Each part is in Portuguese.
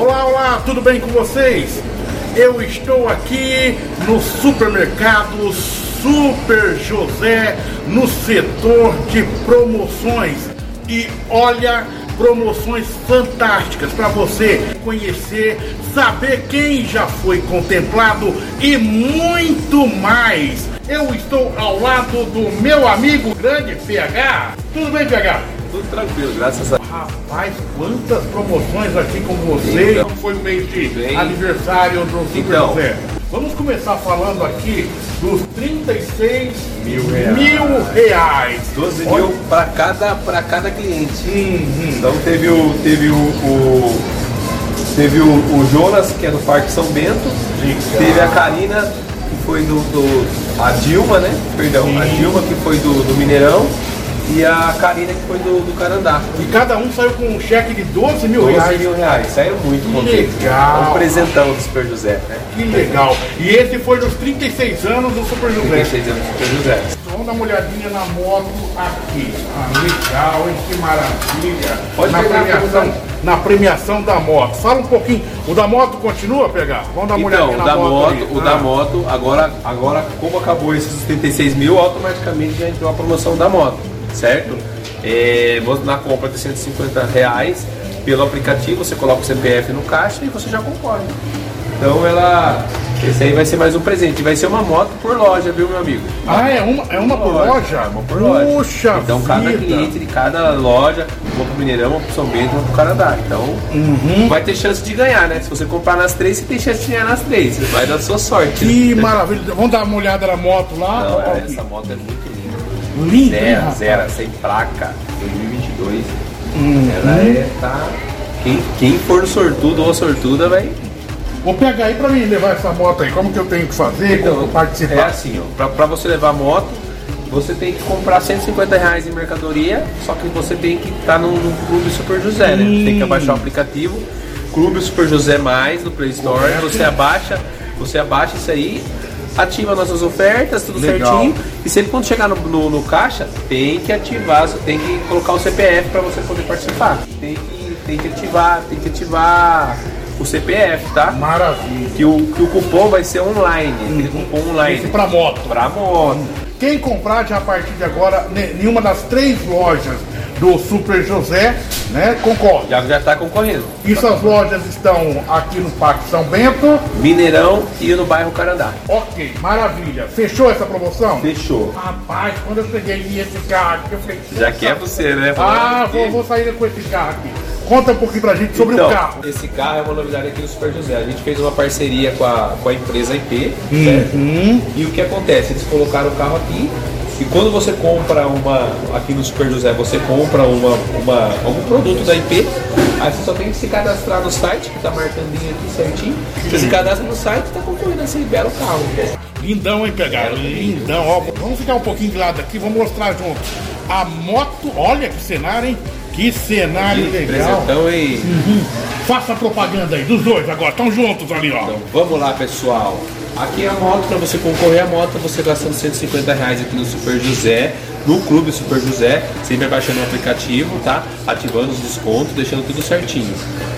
Olá, olá, tudo bem com vocês? Eu estou aqui no supermercado Super José, no setor de promoções. E olha, promoções fantásticas para você conhecer, saber quem já foi contemplado e muito mais. Eu estou ao lado do meu amigo grande PH. Tudo bem, PH? Tudo tranquilo, graças a Rapaz, quantas promoções aqui com você. Então. Foi o mês de Bem. aniversário do Super Então. José. Vamos começar falando aqui dos 36 Mil reais. mil reais. 12 Olha- mil para cada, pra cada cliente. Uhum. Então teve o. Teve o, o- teve o, o Jonas, que é do Parque São Bento. Legal. Teve a Karina, que foi do. do- a Dilma, né? Perdão, a Sim. Dilma que foi do, do Mineirão. E a Karina que foi do, do Carandá. E cada um saiu com um cheque de 12 mil 12 reais. mil reais. Saiu muito contente. legal. É um presentão do Super José, né? Que legal. E esse foi dos 36 anos do Super José. 36 anos do Super José. Vamos dar uma olhadinha na moto aqui. Ah, legal, hein? Que maravilha. Pode na premiação, na premiação da moto. Fala um pouquinho. O da moto continua a pegar? Vamos dar uma Então, olhadinha na da moto. o Ah. da moto, agora, agora como acabou esses 36 mil, automaticamente já entrou a promoção da moto, certo? É, na compra de 150 reais pelo aplicativo, você coloca o CPF no caixa e você já concorre. Então ela. Esse aí vai ser mais um presente. Vai ser uma moto por loja, viu meu amigo? Ah, é uma, é uma por loja? Uma por loja. Puxa então cada vida. cliente de cada loja, uma pro Mineirão, uma pro São Bento, uma pro Canadá. Então Uhum. vai ter chance de ganhar, né? Se você comprar nas três, você tem chance de ganhar nas três. Vai dar sua sorte. Que maravilha. Vamos dar uma olhada na moto lá? Não, é, essa moto é muito linda. Zero, zero, sem placa, 2022. Uhum. Ela é, tá... Quem, quem for sortudo ou sortuda vai... Vou pegar aí pra mim levar essa moto aí. Como que eu tenho que fazer? Como Então, participar? é assim, ó, pra, pra você levar a moto, você tem que comprar 150 reais em mercadoria, só que você tem que estar no, no Clube Super José, né? Você tem que abaixar o aplicativo, Clube Super José Mais no Play Store, você abaixa, você abaixa isso aí, ativa nossas ofertas, tudo Legal. certinho. E sempre quando chegar no, no, no caixa, tem que ativar, tem que colocar o CPF para você poder participar. Tem que, tem que ativar, tem que ativar o CPF, tá? Maravilha. Que o, que o cupom vai ser online, aquele cupom online. Esse pra moto. Pra moto. Quem comprar já a partir de agora, ne- nenhuma das três lojas do Super José, né, concorre. Já, já tá concorrendo. Isso as lojas estão aqui no Parque São Bento. Mineirão e no bairro Carandá. Ok, maravilha. Fechou essa promoção? Fechou. Rapaz, quando eu cheguei nesse carro aqui, eu falei... Já quer você, né? Ah, vou, vou sair com esse carro aqui. Conta um pouquinho pra gente sobre então, o carro. Esse carro é uma novidade aqui no Super José. A gente fez uma parceria com a, com a empresa IP, certo? Uhum. E o que acontece? Eles colocaram o carro aqui. E quando você compra uma, aqui no Super José, você compra uma, uma, algum produto da IP, aí você só tem que se cadastrar no site, que tá marcandinho aqui certinho. Você se cadastra no site e tá concorrendo esse belo carro. Lindão, hein, pegar? Lindão, ó. Vamos ficar um pouquinho de lado aqui, vamos mostrar junto. A moto, olha que cenário, hein? Que cenário legal. Presentão e Uhum. Faça a propaganda aí, dos dois agora, estão juntos ali, ó. Então, vamos lá, pessoal. Aqui é a moto, para você concorrer à moto, você gastando 150 reais aqui no Super José, no Clube Super José, sempre baixando o aplicativo, tá? Ativando os descontos, deixando tudo certinho,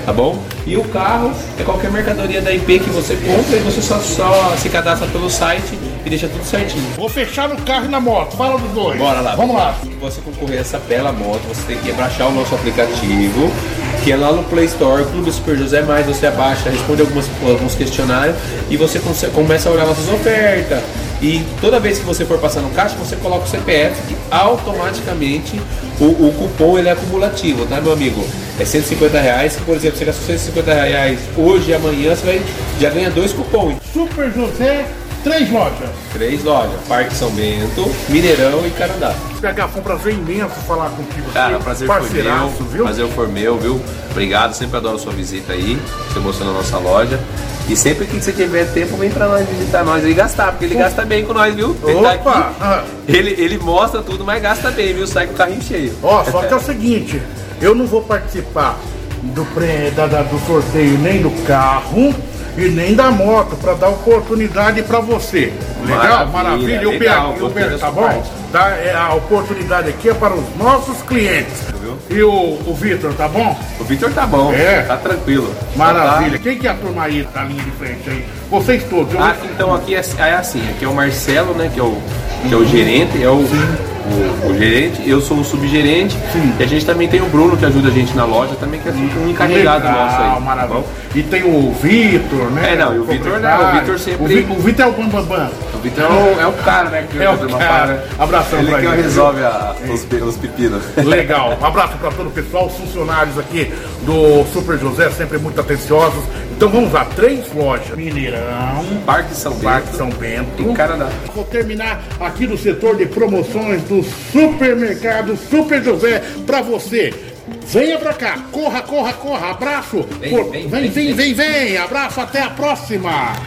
tá bom? E o carro é qualquer mercadoria da IP que você compra e você só, só se cadastra pelo site e deixa tudo certinho. Vou fechar no carro e na moto, fala dos dois. Bora lá. Vamos lá. Para você concorrer a essa bela moto, você tem que baixar o nosso aplicativo, que é lá no Play Store, Clube Super José Mais, você abaixa, responde algumas, alguns questionários e você começa a olhar nossas ofertas. E toda vez que você for passar no caixa, você coloca o CPF e automaticamente o, o cupom ele é acumulativo, tá meu amigo? É 150 reais, por exemplo, você gastou 150 reais hoje e amanhã, você vai, já ganha dois cupons. Super José, três lojas. Três lojas, Parque São Bento, Mineirão e Carandá. PH, foi um prazer imenso falar contigo. Cara, prazer foi Parceiraço, meu. viu? Prazer foi meu, viu? Obrigado, sempre adoro sua visita aí, você mostrando a nossa loja. E sempre que você tiver tempo, vem pra nós visitar nós e gastar, porque ele gasta bem com nós, viu? Ele tá Opa! Ah. ele, ele mostra tudo, mas gasta bem, viu? Sai com o carrinho cheio. Ó, só que é o seguinte, eu não vou participar do, da, da- do sorteio nem do carro e nem da moto, para dar oportunidade para você. Legal? Maravilha, Maravilha. E o legal, Pedro, o tá bom? parte. Dá, é, a oportunidade aqui é para os nossos clientes. E o, o Vitor, tá bom? O Vitor tá bom, É. tá tranquilo. Maravilha. Quem que é a turma aí da linha de frente aí? Vocês todos. Ah, então aqui é, é assim, aqui é o Marcelo, né, que é o, que é o gerente, é o, o, o gerente, eu sou o subgerente, e a gente também tem o Bruno que ajuda a gente na loja, também que é um encarregado Legal, nosso aí. maravilha. Bom, E tem o Vitor, né? É, não, e o Vitor não, o Vitor sempre- O, Vi- o Vitor é o Bambambam. O Vitor é o, é o cara, né, que É o cara. para- Abração Ele pra que ele. resolve a- os, os pepinos. Legal. Um abraço para todo o pessoal, os funcionários aqui do Super José, sempre muito atenciosos. Então vamos lá, três lojas. Mineirão, Parque São Bento, Parque São Bento. em Canadá. Vou terminar aqui no setor de promoções do supermercado Super José para você. Venha pra cá, corra, corra, corra, abraço. Vem, vem, vem, vem, vem, abraço, até a próxima.